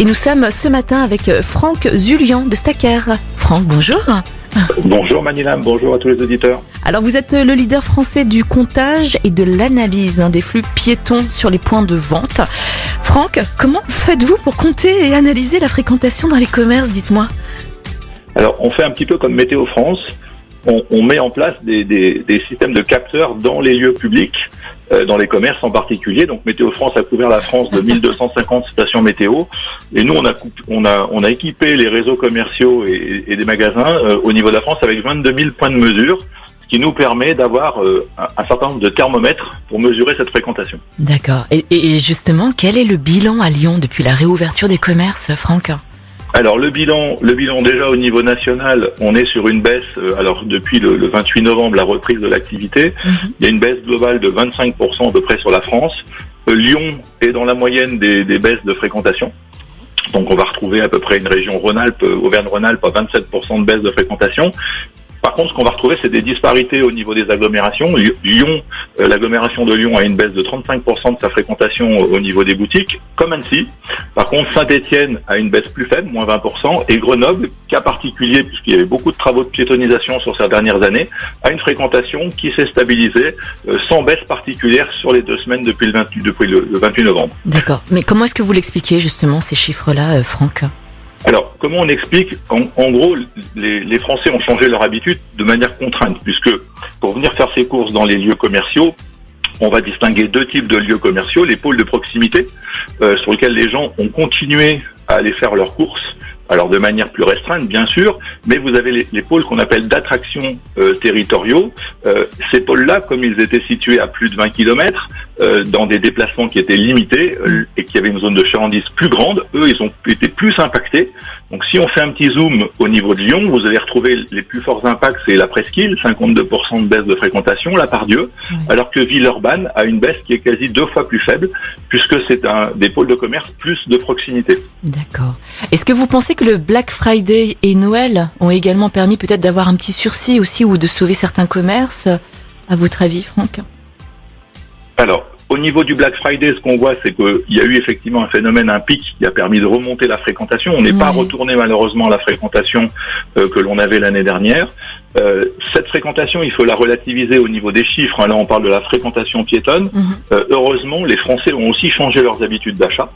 Et nous sommes ce matin avec Franck Zulian de Stacker. Franck, bonjour. Bonjour Manilam, bonjour à tous les auditeurs. Alors vous êtes le leader français du comptage et de l'analyse hein, des flux piétons sur les points de vente. Franck, comment faites-vous pour compter et analyser la fréquentation dans les commerces, dites-moi? Alors on fait un petit peu comme Météo France, on, met en place des, systèmes de capteurs dans les lieux publics, euh, dans les commerces en particulier. Donc Météo France a couvert la France de 1250 stations météo, et nous on a, on a, on a équipé les réseaux commerciaux et, et des magasins euh, au niveau de la France avec 22 000 points de mesure qui nous permet d'avoir euh, un certain nombre de thermomètres pour mesurer cette fréquentation. D'accord. Et, et justement, quel est le bilan à Lyon depuis la réouverture des commerces, Franck? Alors le bilan, le bilan déjà au niveau national, on est sur une baisse. euh, alors depuis le, le 28 novembre, la reprise de l'activité, Mhm. il y a une baisse globale de 25% à peu près sur la France. Euh, Lyon est dans la moyenne des, des baisses de fréquentation. Donc on va retrouver à peu près une région Rhône-Alpes, euh, Auvergne-Rhône-Alpes à 27% de baisse de fréquentation. Par contre, ce qu'on va retrouver, c'est des disparités au niveau des agglomérations. Ly- Lyon, euh, l'agglomération de Lyon a une baisse de 35% de sa fréquentation au au niveau des boutiques, comme Annecy. Par contre, Saint-Étienne a une baisse plus faible, moins 20%, et Grenoble, cas particulier puisqu'il y avait beaucoup de travaux de piétonisation sur ces dernières années, a une fréquentation qui s'est stabilisée euh, sans baisse particulière sur les deux semaines depuis le 28, depuis le, le 28 novembre. D'accord. Mais comment est-ce que vous l'expliquez justement ces chiffres-là, euh, Franck? Alors, comment on explique en, gros, les, les Français ont changé leur habitude de manière contrainte, puisque pour venir faire ses courses dans les lieux commerciaux, on va distinguer deux types de lieux commerciaux, les pôles de proximité, euh, sur lesquels les gens ont continué à aller faire leurs courses, alors de manière plus restreinte, bien sûr, mais vous avez les, les pôles qu'on appelle d'attraction euh, territoriaux. Euh, ces pôles-là, comme ils étaient situés à plus de 20 km, dans des déplacements qui étaient limités euh, et qui avaient une zone de chalandise plus grande, eux, ils ont été plus impactés. Donc si on fait un petit zoom au niveau de Lyon, vous allez retrouver les plus forts impacts, c'est la presqu'île, 52% de baisse de fréquentation, la Pardieu, Oui. alors que Villeurbanne a une baisse qui est quasi deux fois plus faible, puisque c'est un des pôles de commerce plus de proximité. D'accord. Est-ce que vous pensez que le Black Friday et Noël ont également permis peut-être d'avoir un petit sursis aussi ou de sauver certains commerces À votre avis, Franck Alors, au niveau du Black Friday, ce qu'on voit, c'est qu'il y a eu effectivement un phénomène, un pic qui a permis de remonter la fréquentation. On n'est pas retourné malheureusement à la fréquentation euh, que l'on avait l'année dernière. Euh, cette fréquentation, il faut la relativiser au niveau des chiffres. hein. Là, on parle de la fréquentation piétonne. Mhm. Euh, heureusement, les Français ont aussi changé leurs habitudes d'achat.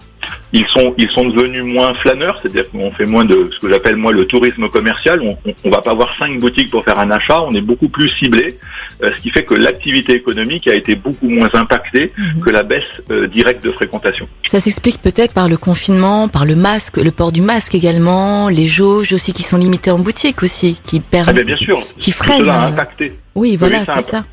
Ils sont, ils sont devenus moins flâneurs, c'est-à-dire qu'on fait moins de ce que j'appelle moi le tourisme commercial. On, on, on va pas avoir cinq boutiques pour faire un achat. On est beaucoup plus ciblé, euh, ce qui fait que l'activité économique a été beaucoup moins impactée Mhm. que la baisse euh, directe de fréquentation. Ça s'explique peut-être par le confinement, par le masque, le port du masque également, les jauges aussi qui sont limitées en boutique aussi, qui Ah permettent. ben bien sûr, Qui tout freine, cela a euh, impacté. Oui, voilà, c'est ça.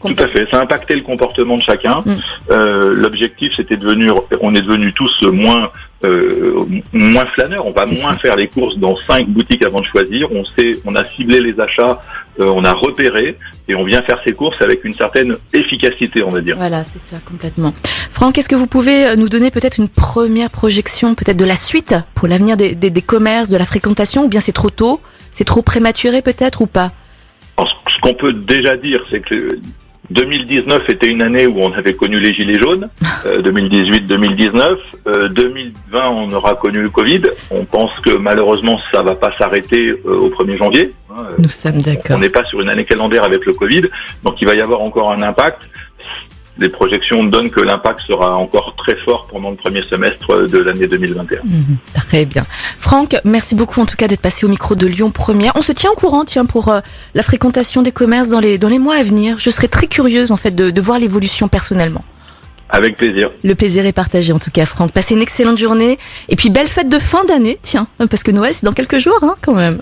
Tout à fait. Ça a impacté le comportement de chacun. Mm. Euh, L'objectif, c'était de devenir, on est devenus tous moins euh, moins flâneurs. On va moins ça. faire les courses dans cinq boutiques avant de choisir. On sait, on a ciblé les achats, euh, on a repéré et on vient faire ses courses avec une certaine efficacité, on va dire. Voilà, c'est ça, complètement. Franck, est-ce que vous pouvez nous donner peut-être une première projection, peut-être de la suite pour l'avenir des, des, des commerces, de la fréquentation, ou bien c'est trop tôt, c'est trop prématuré peut-être ou pas? Alors, ce qu'on peut déjà dire, c'est que 2019 était une année où on avait connu les gilets jaunes, euh, 2018-2019. Euh, 2020, on aura connu le Covid. On pense que malheureusement, ça va pas s'arrêter euh, au 1er janvier. hein. Nous sommes d'accord. On n'est pas sur une année calendaire avec le Covid, donc il va y avoir encore un impact. Les projections donnent que l'impact sera encore très fort pendant le premier semestre de l'année 2021. Mhm, Très bien. Franck, merci beaucoup en tout cas d'être passé au micro de Lyon Première. On se tient au courant, tiens, pour euh, la fréquentation des commerces dans les, dans les mois à venir. Je serais très curieuse en fait de, de voir l'évolution personnellement. Avec plaisir. Le plaisir est partagé en tout cas, Franck. Passez une excellente journée et puis belle fête de fin d'année, tiens, parce que Noël c'est dans quelques jours hein, quand même.